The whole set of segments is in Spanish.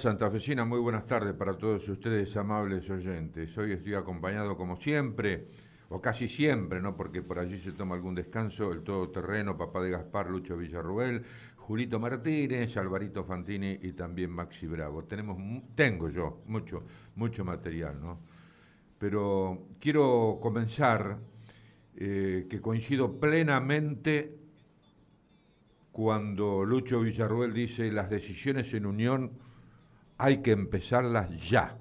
Santafesina, muy buenas tardes para todos ustedes, amables oyentes. Hoy estoy acompañado, como siempre, o casi siempre, ¿no? Porque por allí se toma algún descanso, el todoterreno, papá de Gaspar, Lucho Villarruel, Julito Martínez, Alvarito Fantini y también Maxi Bravo. Tenemos, tengo yo mucho, mucho material, ¿no? Pero quiero comenzar eh, que coincido plenamente cuando Lucho Villarruel dice las decisiones en unión hay que empezarlas ya.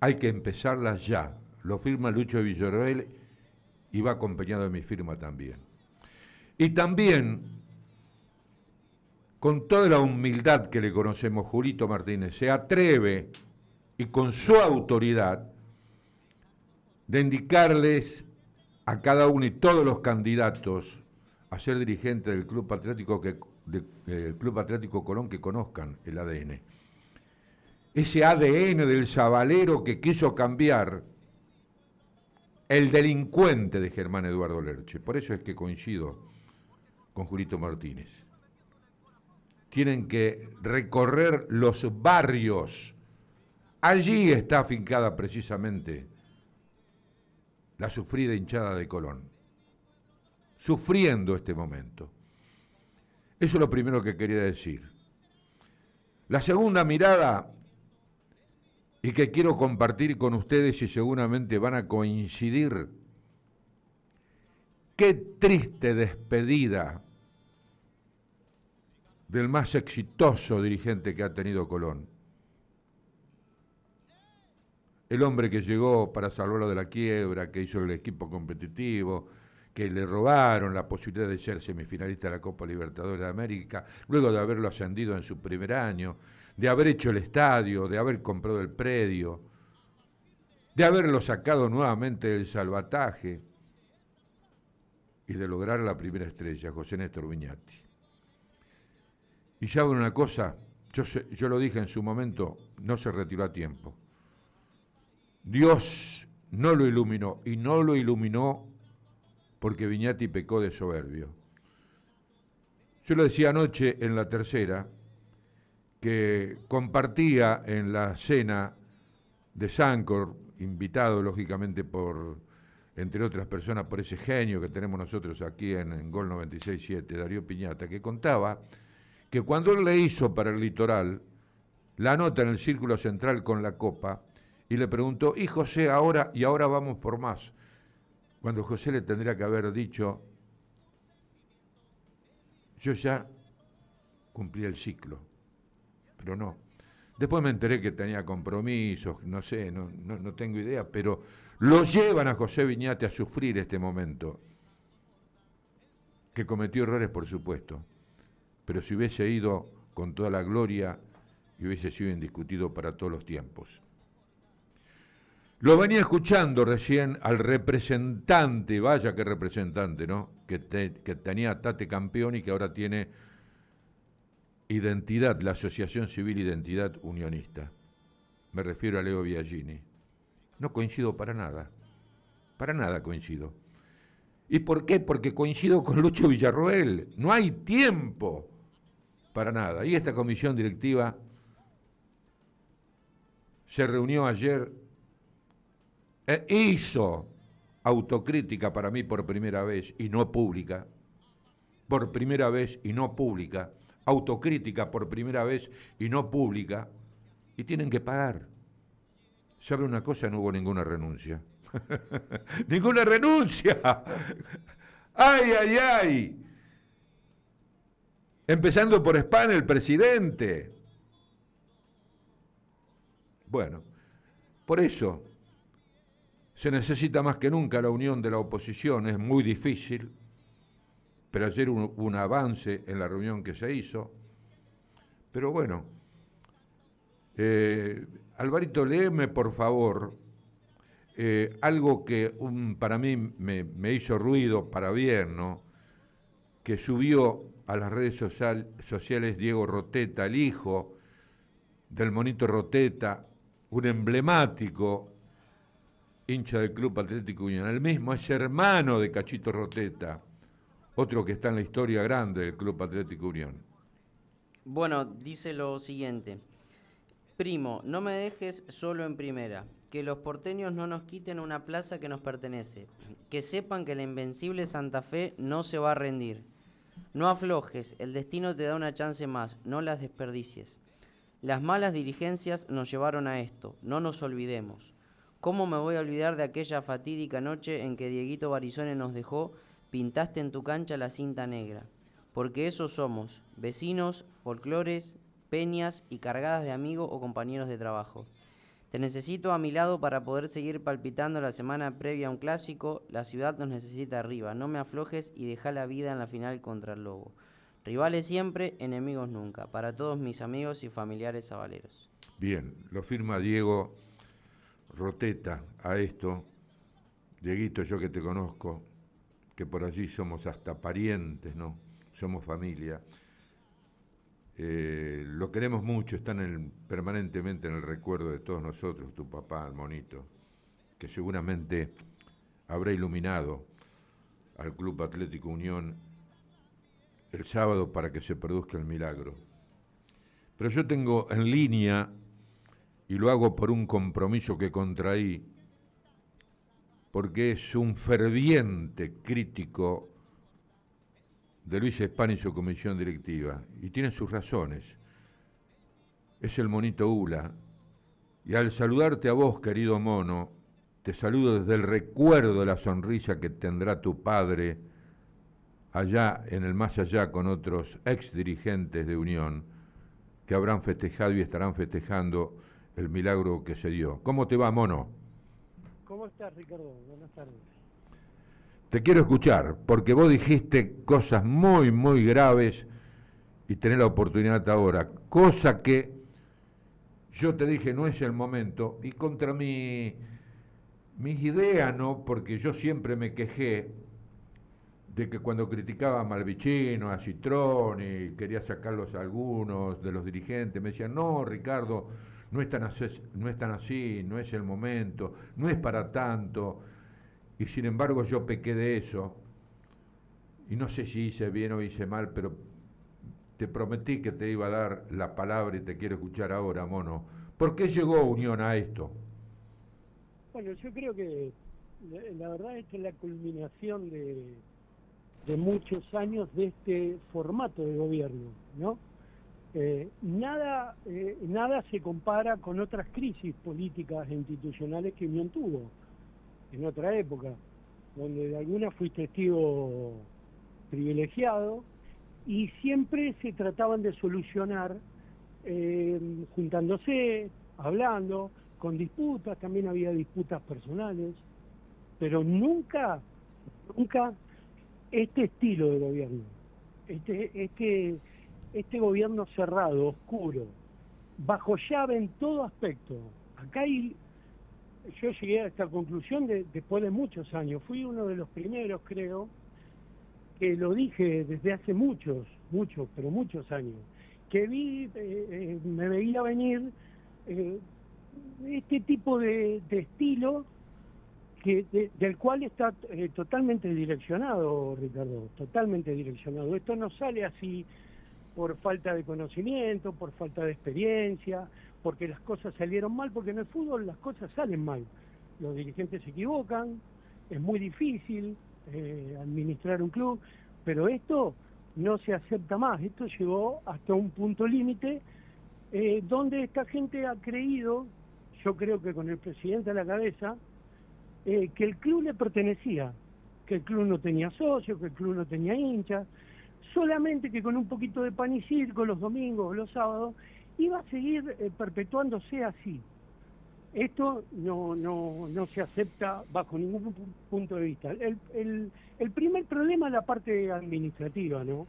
Hay que empezarlas ya. Lo firma Lucho Villarreal y va acompañado de mi firma también. Y también, con toda la humildad que le conocemos, Julito Martínez se atreve y con su autoridad de indicarles a cada uno y todos los candidatos a ser dirigente del Club Patriótico, que, Club Patriótico Colón que conozcan el ADN ese ADN del sabalero que quiso cambiar el delincuente de Germán Eduardo Lerche. Por eso es que coincido con Julito Martínez. Tienen que recorrer los barrios. Allí está afincada precisamente la sufrida hinchada de Colón, sufriendo este momento. Eso es lo primero que quería decir. La segunda mirada y que quiero compartir con ustedes y seguramente van a coincidir. Qué triste despedida del más exitoso dirigente que ha tenido Colón. El hombre que llegó para salvarlo de la quiebra, que hizo el equipo competitivo, que le robaron la posibilidad de ser semifinalista de la Copa Libertadores de América, luego de haberlo ascendido en su primer año, de haber hecho el estadio, de haber comprado el predio, de haberlo sacado nuevamente del salvataje y de lograr la primera estrella, José Néstor Viñati. Y ya una cosa, yo, yo lo dije en su momento, no se retiró a tiempo. Dios no lo iluminó y no lo iluminó porque Viñati pecó de soberbio. Yo lo decía anoche en la tercera, que compartía en la cena de Sancor, invitado lógicamente por, entre otras personas, por ese genio que tenemos nosotros aquí en, en Gol 96.7, Darío Piñata, que contaba que cuando él le hizo para el litoral la nota en el círculo central con la copa, y le preguntó, y José, ahora, y ahora vamos por más, cuando José le tendría que haber dicho, yo ya cumplí el ciclo pero no. Después me enteré que tenía compromisos, no sé, no, tengo idea, pero lo llevan a José Viñate a sufrir este momento. Que cometió errores, por supuesto, pero si hubiese ido con toda la gloria y hubiese sido indiscutido para todos los tiempos. Lo venía escuchando recién al representante, vaya que representante, ¿no? Que tenía Tate campeón y que ahora tiene Identidad, la Asociación Civil Identidad Unionista. Me refiero a Leo Biagini. No coincido para nada. Para nada coincido. ¿Y por qué? Porque coincido con Lucho Villarroel. No hay tiempo para nada. Y esta comisión directiva se reunió ayer e hizo autocrítica para mí por primera vez y no pública. Por primera vez y no pública autocrítica por primera vez y no pública, y tienen que pagar. ¿Sabe una cosa? No hubo ninguna renuncia. ¡Ninguna renuncia! ¡Ay, ay, ay! Empezando por España, el presidente. Bueno, por eso se necesita más que nunca la unión de la oposición, es muy difícil pero ayer hubo un avance en la reunión que se hizo. Pero bueno, eh, Alvarito, léeme por favor eh, algo que para mí me, hizo ruido para bien, que subió a las redes sociales Diego Roteta, el hijo del monito Roteta, un emblemático hincha del Club Atlético Unión. El mismo es hermano de Cachito Roteta otro que está en la historia grande del Club Atlético Unión. Bueno, dice lo siguiente. Primo, no me dejes solo en primera. Que los porteños no nos quiten una plaza que nos pertenece. Que sepan que la invencible Santa Fe no se va a rendir. No aflojes, el destino te da una chance más, no las desperdicies. Las malas dirigencias nos llevaron a esto, no nos olvidemos. ¿Cómo me voy a olvidar de aquella fatídica noche en que Dieguito Barizone nos dejó, pintaste en tu cancha la cinta negra? Porque esos somos, vecinos, folclores, peñas y cargadas de amigos o compañeros de trabajo. Te necesito a mi lado para poder seguir palpitando la semana previa a un clásico. La ciudad nos necesita arriba. No me aflojes y deja la vida en la final contra el Lobo. Rivales siempre, enemigos nunca. Para todos mis amigos y familiares avaleros. Bien, lo firma Diego Roteta a esto. Dieguito, yo que te conozco, que por allí somos hasta parientes, ¿no? Somos familia. Eh, lo queremos mucho, está permanentemente en el recuerdo de todos nosotros, tu papá, el monito, que seguramente habrá iluminado al Club Atlético Unión el sábado para que se produzca el milagro. Pero yo tengo en línea, y lo hago por un compromiso que contraí, porque es un ferviente crítico de Luis España y su comisión directiva, y tiene sus razones. Es el monito Ula, y al saludarte a vos, querido mono, te saludo desde el recuerdo de la sonrisa que tendrá tu padre allá en el más allá con otros ex dirigentes de Unión que habrán festejado y estarán festejando el milagro que se dio. ¿Cómo te va, mono? ¿Cómo estás, Ricardo? Buenas tardes. Te quiero escuchar, porque vos dijiste cosas muy, muy graves y tenés la oportunidad ahora. Cosa que yo te dije no es el momento y contra mi, mis ideas, ¿no? Porque yo siempre me quejé de que cuando criticaba a Malvicino, a Citrón y quería sacarlos a algunos de los dirigentes, me decían, no, Ricardo, no es, tan así, no es tan así, no es el momento, no es para tanto y sin embargo yo pequé de eso, y no sé si hice bien o hice mal, pero te prometí que te iba a dar la palabra y te quiero escuchar ahora, mono. ¿Por qué llegó Unión a esto? Bueno, yo creo que la, verdad es que la culminación de, de muchos años de este formato de gobierno, ¿no? Eh, nada, eh, nada se compara con otras crisis políticas e institucionales que Unión tuvo en otra época, donde de alguna fui testigo privilegiado y siempre se trataban de solucionar eh, juntándose, hablando, con disputas, también había disputas personales, pero nunca, nunca este estilo de gobierno, este, este, este gobierno cerrado, oscuro, bajo llave en todo aspecto. Acá hay yo llegué a esta conclusión después de muchos años. Fui uno de los primeros, creo, que lo dije desde hace muchos, muchos, pero muchos años, que vi, eh, eh, me veía venir eh, este tipo de, estilo que, del cual está totalmente direccionado, Ricardo, totalmente direccionado. Esto no sale así por falta de conocimiento, por falta de experiencia, porque las cosas salieron mal, porque en el fútbol las cosas salen mal. Los dirigentes se equivocan, es muy difícil eh, administrar un club, pero esto no se acepta más, esto llegó hasta un punto límite eh, donde esta gente ha creído, yo creo que con el presidente a la cabeza, eh, que el club le pertenecía, que el club no tenía socios, que el club no tenía hinchas, solamente que con un poquito de pan y circo los domingos los sábados iba a seguir eh, perpetuándose así. Esto no, no, no, se acepta bajo ningún punto de vista. El, el, primer problema es la parte administrativa, ¿no?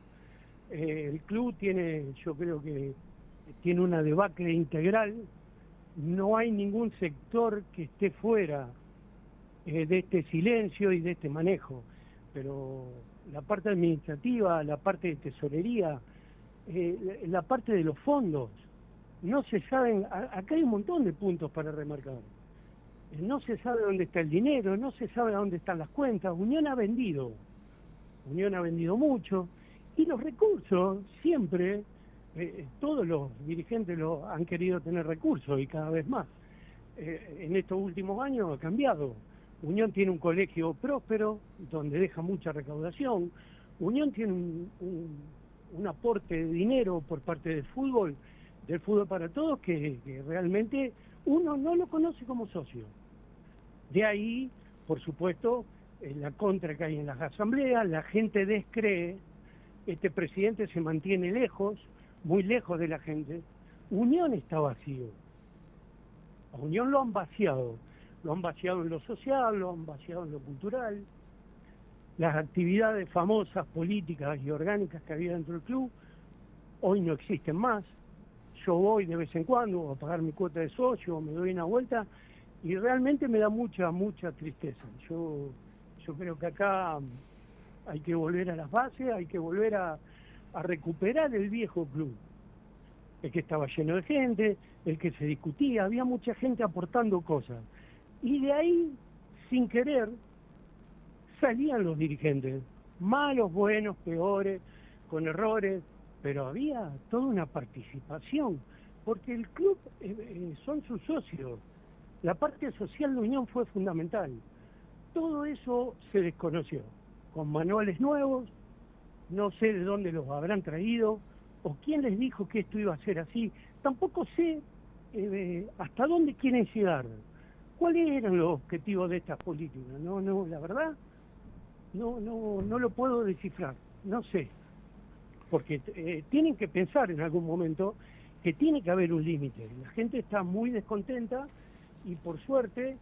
Eh, el club tiene, yo creo que tiene una debacle integral, no hay ningún sector que esté fuera eh, de este silencio y de este manejo, pero la parte administrativa, la parte de tesorería, la parte de los fondos, no se saben, acá hay un montón de puntos para remarcar. Eh, no se sabe dónde está el dinero, no se sabe dónde están las cuentas. Unión ha vendido, Unión ha vendido mucho, y los recursos siempre eh, todos los dirigentes lo han querido tener recursos y cada vez más. Eh, en estos últimos años ha cambiado. Unión tiene un colegio próspero donde deja mucha recaudación. Unión tiene un, aporte de dinero por parte del fútbol, del fútbol para todos, que, realmente uno no lo conoce como socio. De ahí, por supuesto, la contra que hay en las asambleas, la gente descree, este presidente se mantiene lejos, muy lejos de la gente. Unión está vacío. A Unión lo han vaciado. Lo han vaciado en lo social, lo han vaciado en lo cultural. Las actividades famosas, políticas y orgánicas que había dentro del club, hoy no existen más. Yo voy de vez en cuando a pagar mi cuota de socio, me doy una vuelta y realmente me da mucha, mucha tristeza. Yo, yo creo que acá hay que volver a las bases, hay que volver a, a recuperar el viejo club, el que estaba lleno de gente, el que se discutía, había mucha gente aportando cosas. Y de ahí, sin querer, salían los dirigentes, malos, buenos, peores, con errores, pero había toda una participación, porque el club eh, eh, son sus socios. La parte social de Unión fue fundamental. Todo eso se desconoció, con manuales nuevos, no sé de dónde los habrán traído o quién les dijo que esto iba a ser así. Tampoco sé eh, hasta dónde quieren llegar. ¿Cuáles eran los objetivos de estas políticas? No, no, la verdad, no, no, no lo puedo descifrar. No sé, porque eh, tienen que pensar en algún momento que tiene que haber un límite. La gente está muy descontenta y por suerte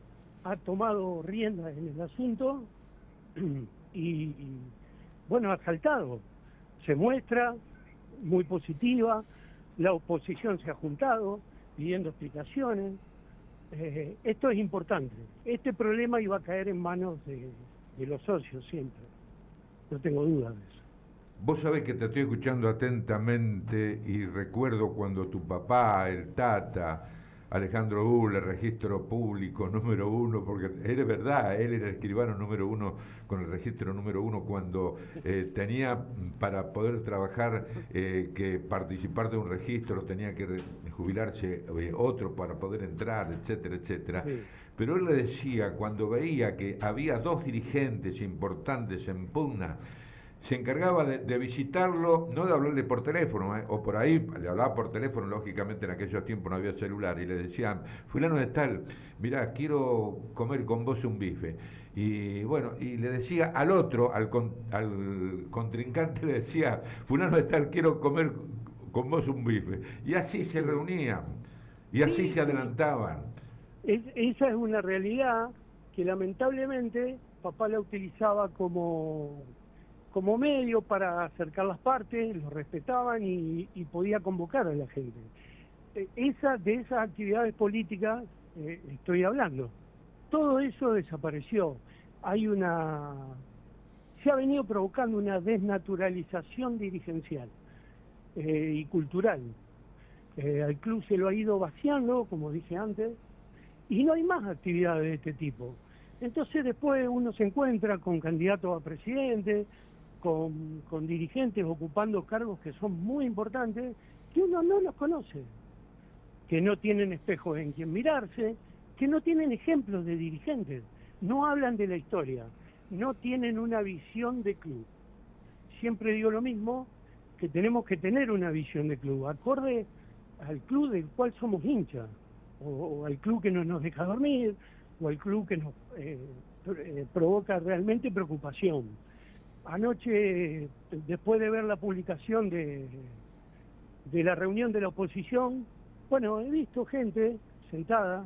ha tomado rienda en el asunto y bueno, ha saltado. Se muestra muy positiva, la oposición se ha juntado pidiendo explicaciones. Eh, esto es importante. Este problema iba a caer en manos de, los socios siempre. No tengo dudas de eso. Vos sabés que te estoy escuchando atentamente y recuerdo cuando tu papá, el Tata, Alejandro Ull, el registro público número uno, porque era verdad, él era el escribano número uno con el registro número uno cuando eh, tenía para poder trabajar eh, que participar de un registro, tenía que jubilarse eh, otro para poder entrar, etcétera, etcétera. Pero él le decía, cuando veía que había dos dirigentes importantes en pugna, se encargaba de, visitarlo, no de hablarle por teléfono, ¿eh? o por ahí, le hablaba por teléfono, lógicamente en aquellos tiempos no había celular, y le decían, fulano de tal, mirá, quiero comer con vos un bife. Y bueno, y le decía al otro, al, al contrincante, le decía, fulano de tal, quiero comer con vos un bife. Y así se reunían, y así se adelantaban. esa es una realidad que lamentablemente papá la utilizaba como como medio para acercar las partes, los respetaban y, podía convocar a la gente. Eh, esa, de esas actividades políticas eh, estoy hablando. Todo eso desapareció. Hay una... Se ha venido provocando una desnaturalización dirigencial eh, y cultural. al club se lo ha ido vaciando, como dije antes, y no hay más actividades de este tipo. Entonces después uno se encuentra con candidatos a presidente, con, dirigentes ocupando cargos que son muy importantes, que uno no los conoce, que no tienen espejos en quien mirarse, que no tienen ejemplos de dirigentes, no hablan de la historia, no tienen una visión de club. Siempre digo lo mismo, que tenemos que tener una visión de club, acorde al club del cual somos hinchas, o, al club que no nos deja dormir, o al club que nos eh, eh, provoca realmente preocupación. Anoche, después de ver la publicación de, la reunión de la oposición, bueno, he visto gente sentada,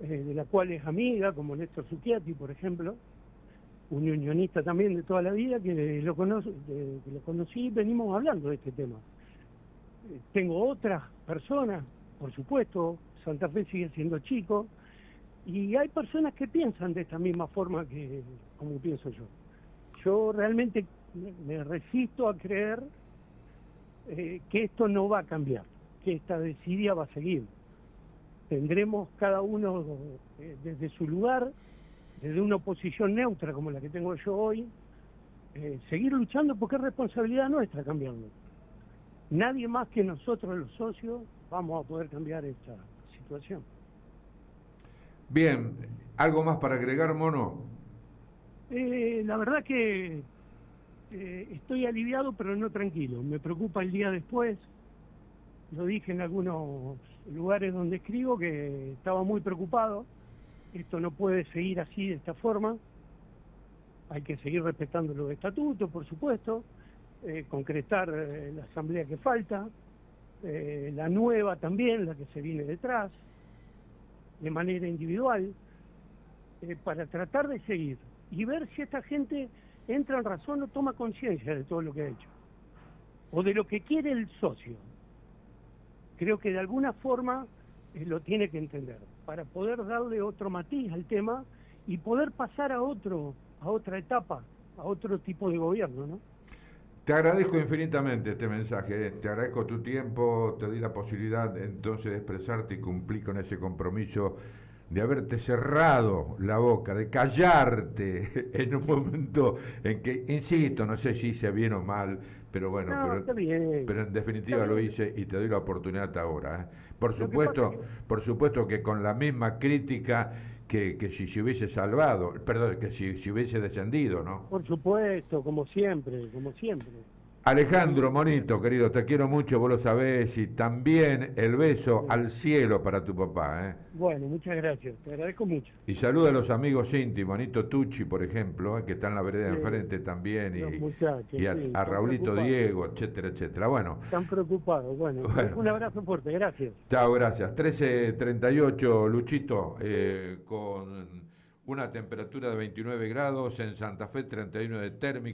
eh, de la cual es amiga, como Néstor Zucchiati, por ejemplo, un unionista también de toda la vida, que lo, conoce, que lo conocí y venimos hablando de este tema. Tengo otras personas, por supuesto, Santa Fe sigue siendo chico, y hay personas que piensan de esta misma forma que como pienso yo yo realmente me resisto a creer eh, que esto no va a cambiar, que esta desidia va a seguir. Tendremos cada uno eh, desde su lugar, desde una posición neutra como la que tengo yo hoy, eh, seguir luchando porque es responsabilidad nuestra cambiarlo. nadie más que nosotros los socios vamos a poder cambiar esta situación. Bien, ¿algo más para agregar, Mono? Eh, la verdad que eh, estoy aliviado pero no tranquilo. Me preocupa el día después. Lo dije en algunos lugares donde escribo que estaba muy preocupado. Esto no puede seguir así de esta forma. Hay que seguir respetando los estatutos, por supuesto, eh, concretar la asamblea que falta, la nueva también, la que se viene detrás, de manera individual, para tratar de seguir y ver si esta gente entra en razón o toma conciencia de todo lo que ha hecho, o de lo que quiere el socio. Creo que de alguna forma lo tiene que entender, para poder darle otro matiz al tema y poder pasar a otro a otra etapa, a otro tipo de gobierno, ¿no? Te agradezco infinitamente este mensaje, ¿eh? te agradezco tu tiempo, te di la posibilidad entonces de expresarte y cumplir con ese compromiso de haberte cerrado la boca, de callarte en un momento en que, insisto, no sé si hice bien o mal, pero bueno, pero, en definitiva lo hice y te doy la oportunidad ahora. ¿eh? Por supuesto, por supuesto que con la misma crítica que, si se hubiese salvado, perdón, que si, si hubiese descendido, ¿no? Por supuesto, como siempre, como siempre. Alejandro, monito, querido, te quiero mucho, vos lo sabés, y también el beso al cielo para tu papá. ¿eh? Bueno, muchas gracias, te agradezco mucho. Y saluda a los amigos íntimos, Monito Tucci, por ejemplo, ¿eh? que está en la vereda de enfrente también, y, a, Raulito Diego, etcétera, etcétera. Bueno. Están preocupados, bueno, un abrazo fuerte, gracias. Chao, gracias. 13.38, Luchito, eh, con una temperatura de 29 grados, en Santa Fe 31 de térmica.